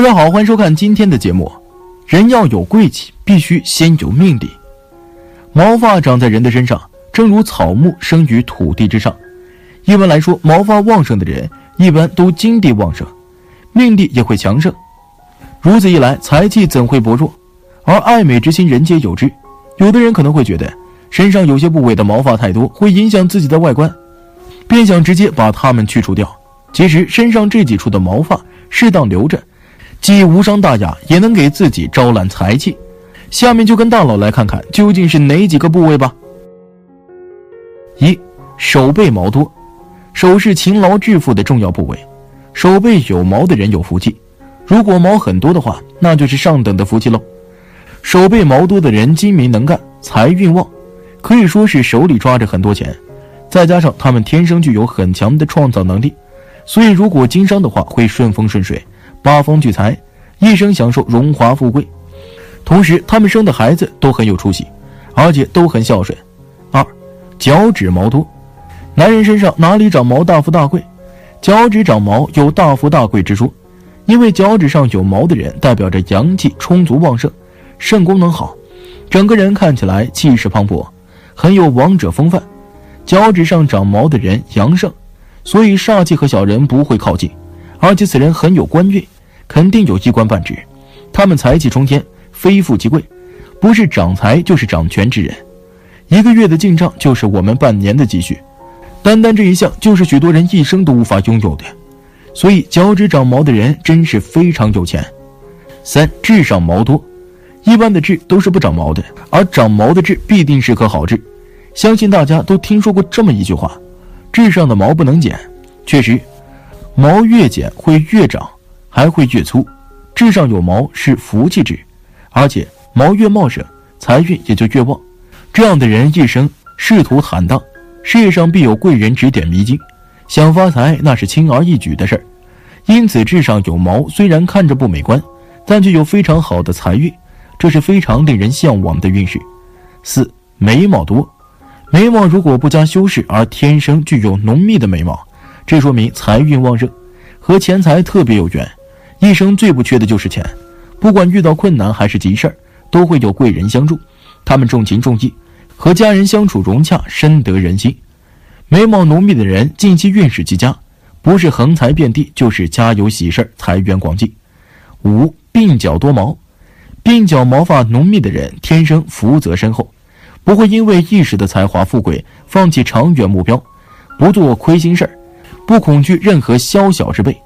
大家好，欢迎收看今天的节目。人要有贵气，必须先有命力。毛发长在人的身上，正如草木生于土地之上。一般来说，毛发旺盛的人一般都精力旺盛，命力也会强盛。如此一来，财气怎会薄弱？而爱美之心，人皆有之。有的人可能会觉得身上有些部位的毛发太多，会影响自己的外观，便想直接把它们去除掉。其实，身上这几处的毛发适当留着，既无伤大雅，也能给自己招揽财气。下面就跟大佬来看看究竟是哪几个部位吧。一手背毛多，手是勤劳致富的重要部位，手背有毛的人有福气。如果毛很多的话，那就是上等的福气喽。手背毛多的人精明能干，财运旺，可以说是手里抓着很多钱。再加上他们天生具有很强的创造能力，所以如果经商的话会顺风顺水，八方聚财，一生享受荣华富贵。同时，他们生的孩子都很有出息，而且都很孝顺。二，脚趾毛多，男人身上哪里长毛大富大贵？脚趾长毛有大富大贵之说，因为脚趾上有毛的人代表着阳气充足旺盛。肾功能好，整个人看起来气势磅礴，很有王者风范。脚趾上长毛的人阳盛，所以煞气和小人不会靠近，而且此人很有官运，肯定有一官半职。他们财气冲天，非富即贵，不是掌财就是掌权之人。一个月的进账就是我们半年的积蓄，单单这一项就是许多人一生都无法拥有的。所以脚趾长毛的人真是非常有钱。三痣上毛多。一般的痣都是不长毛的，而长毛的痣必定是颗好痣。相信大家都听说过这么一句话：“痣上的毛不能剪。”确实，毛越剪会越长，还会越粗。痣上有毛是福气痣，而且毛越茂盛，财运也就越旺。这样的人一生仕途坦荡，事业上必有贵人指点迷津，想发财那是轻而易举的事儿。因此，痣上有毛虽然看着不美观，但却有非常好的财运。这是非常令人向往的运势。四眉毛多，眉毛如果不加修饰而天生具有浓密的眉毛，这说明财运旺盛，和钱财特别有缘。一生最不缺的就是钱，不管遇到困难还是急事儿，都会有贵人相助。他们重情重义，和家人相处融洽，深得人心。眉毛浓密的人近期运势极佳，不是横财遍地，就是家有喜事儿，财源广进。五鬓角多毛。鬓角毛发浓密的人，天生福泽深厚，不会因为一时的才华富贵放弃长远目标，不做亏心事儿，不恐惧任何宵小之辈。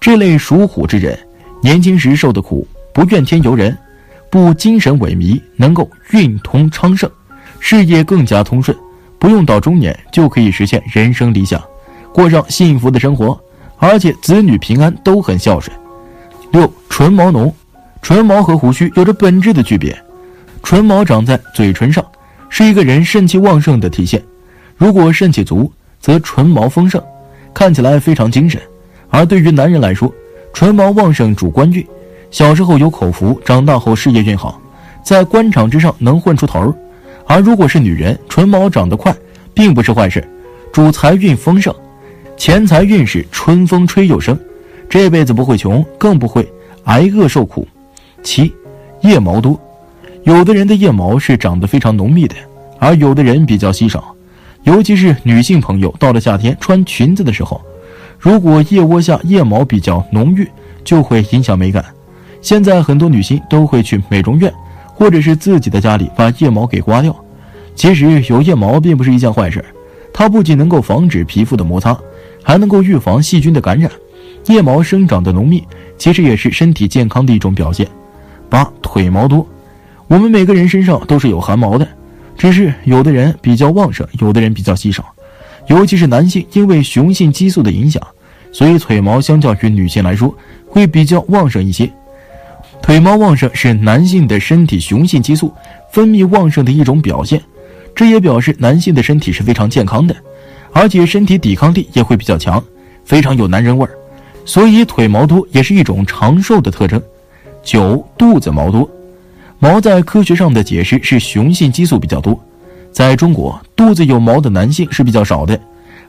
这类属虎之人，年轻时受的苦不怨天尤人，不精神萎靡，能够运通昌盛，事业更加通顺，不用到中年就可以实现人生理想，过上幸福的生活，而且子女平安都很孝顺。六唇毛浓。唇毛和胡须有着本质的区别，唇毛长在嘴唇上，是一个人肾气旺盛的体现。如果肾气足，则唇毛丰盛，看起来非常精神。而对于男人来说，唇毛旺盛主官运，小时候有口福，长大后事业运好，在官场之上能混出头儿。而如果是女人，唇毛长得快，并不是坏事，主财运丰盛，钱财运势春风吹又生，这辈子不会穷，更不会挨饿受苦。七，腋毛多，有的人的腋毛是长得非常浓密的，而有的人比较稀少。尤其是女性朋友，到了夏天穿裙子的时候，如果腋窝下腋毛比较浓郁，就会影响美感。现在很多女性都会去美容院，或者是自己的家里把腋毛给刮掉。其实有腋毛并不是一件坏事，它不仅能够防止皮肤的摩擦，还能够预防细菌的感染。腋毛生长的浓密，其实也是身体健康的一种表现。八腿毛多，我们每个人身上都是有汗毛的，只是有的人比较旺盛，有的人比较稀少。尤其是男性，因为雄性激素的影响，所以腿毛相较于女性来说会比较旺盛一些。腿毛旺盛是男性的身体雄性激素分泌旺盛的一种表现，这也表示男性的身体是非常健康的，而且身体抵抗力也会比较强，非常有男人味儿。所以腿毛多也是一种长寿的特征。九肚子毛多，毛在科学上的解释是雄性激素比较多。在中国，肚子有毛的男性是比较少的，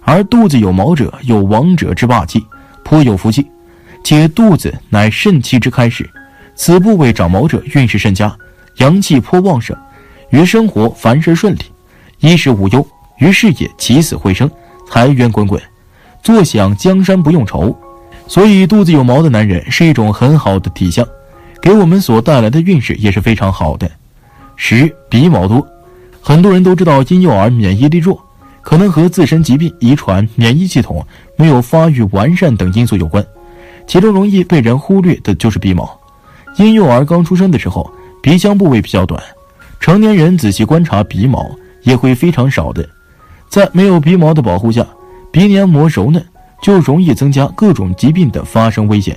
而肚子有毛者有王者之霸气，颇有福气。且肚子乃肾气之开始，此部位长毛者运势甚佳，阳气颇旺盛，于生活凡事顺利，衣食无忧，于事业起死回生，财源滚滚，坐享江山不用愁。所以，肚子有毛的男人是一种很好的体相，给我们所带来的运势也是非常好的。十鼻毛多，很多人都知道婴幼儿免疫力弱，可能和自身疾病、遗传、免疫系统没有发育完善等因素有关。其中容易被人忽略的就是鼻毛。婴幼儿刚出生的时候，鼻腔部位比较短，成年人仔细观察鼻毛也会非常少的。在没有鼻毛的保护下，鼻黏膜柔嫩。就容易增加各种疾病的发生危险。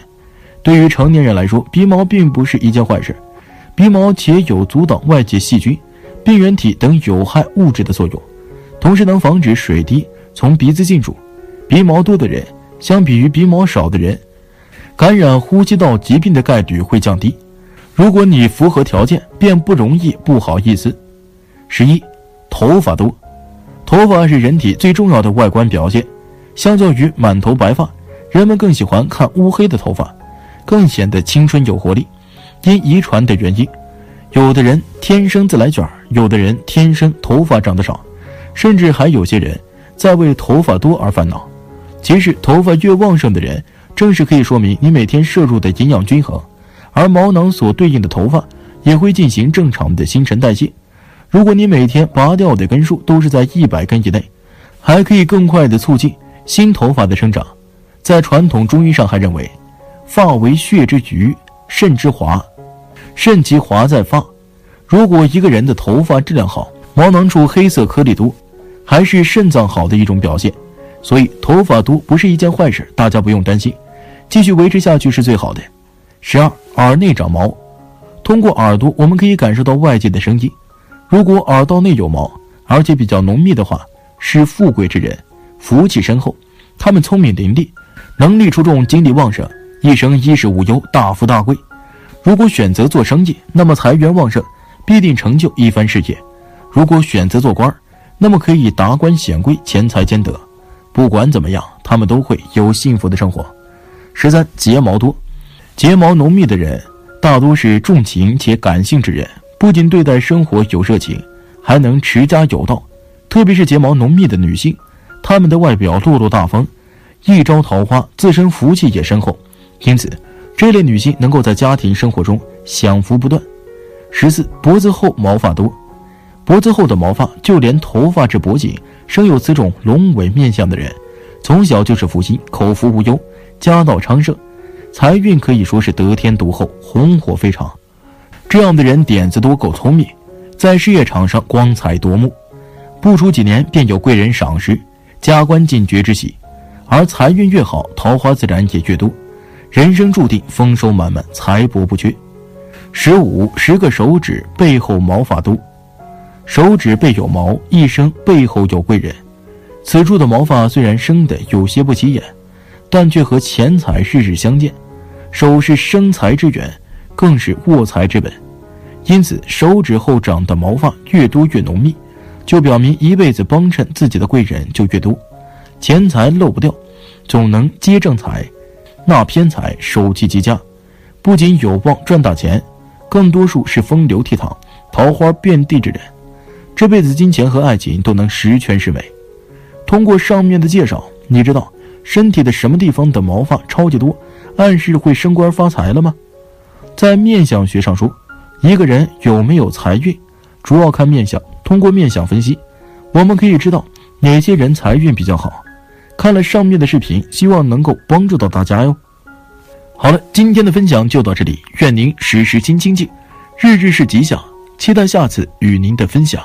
对于成年人来说，鼻毛并不是一件坏事。鼻毛且有阻挡外界细菌、病原体等有害物质的作用，同时能防止水滴从鼻子进入。鼻毛多的人，相比于鼻毛少的人，感染呼吸道疾病的概率会降低。如果你符合条件，便不容易不好意思。十一，头发多，头发是人体最重要的外观表现。相较于满头白发，人们更喜欢看乌黑的头发，更显得青春有活力。因遗传的原因，有的人天生自来卷，有的人天生头发长得少，甚至还有些人在为头发多而烦恼。其实，头发越旺盛的人，正是可以说明你每天摄入的营养均衡，而毛囊所对应的头发也会进行正常的新陈代谢。如果你每天拔掉的根数都是在一百根以内，还可以更快的促进。新头发的生长，在传统中医上还认为，发为血之余，肾之华，肾其华在发。如果一个人的头发质量好，毛囊处黑色颗粒多，还是肾脏好的一种表现。所以头发多不是一件坏事，大家不用担心，继续维持下去是最好的。十二，耳内长毛，通过耳朵我们可以感受到外界的声音。如果耳道内有毛，而且比较浓密的话，是富贵之人。福气深厚，他们聪明伶俐，能力出众，精力旺盛，一生衣食无忧，大富大贵。如果选择做生意，那么财源旺盛，必定成就一番事业；如果选择做官那么可以达官显贵，钱财兼得。不管怎么样，他们都会有幸福的生活。十三，睫毛多，睫毛浓密的人大多是重情且感性之人，不仅对待生活有热情，还能持家有道。特别是睫毛浓密的女性。她们的外表落落大方，一朝桃花，自身福气也深厚，因此这类女性能够在家庭生活中享福不断。十四，脖子厚毛发多，脖子厚的毛发，就连头发至脖颈生有此种龙尾面相的人，从小就是福星，口福无忧，家道昌盛，财运可以说是得天独厚，红火非常。这样的人点子多，够聪明，在事业场上光彩夺目，不出几年便有贵人赏识。加官进爵之喜，而财运越好，桃花自然也越多，人生注定丰收满满，财帛不缺。十五，十个手指背后毛发多，手指背有毛，一生背后有贵人。此处的毛发虽然生的有些不起眼，但却和钱财日日相见。手是生财之源，更是卧财之本，因此手指后长的毛发越多越浓密。就表明一辈子帮衬自己的贵人就越多，钱财漏不掉，总能接正财，那偏财，手气极佳，不仅有望赚大钱，更多数是风流倜傥、桃花遍地之人，这辈子金钱和爱情都能十全十美。通过上面的介绍，你知道身体的什么地方的毛发超级多，暗示会升官发财了吗？在面相学上说，一个人有没有财运，主要看面相。通过面相分析，我们可以知道哪些人财运比较好。看了上面的视频，希望能够帮助到大家哟。好了，今天的分享就到这里，愿您时时心清静，日日是吉祥。期待下次与您的分享。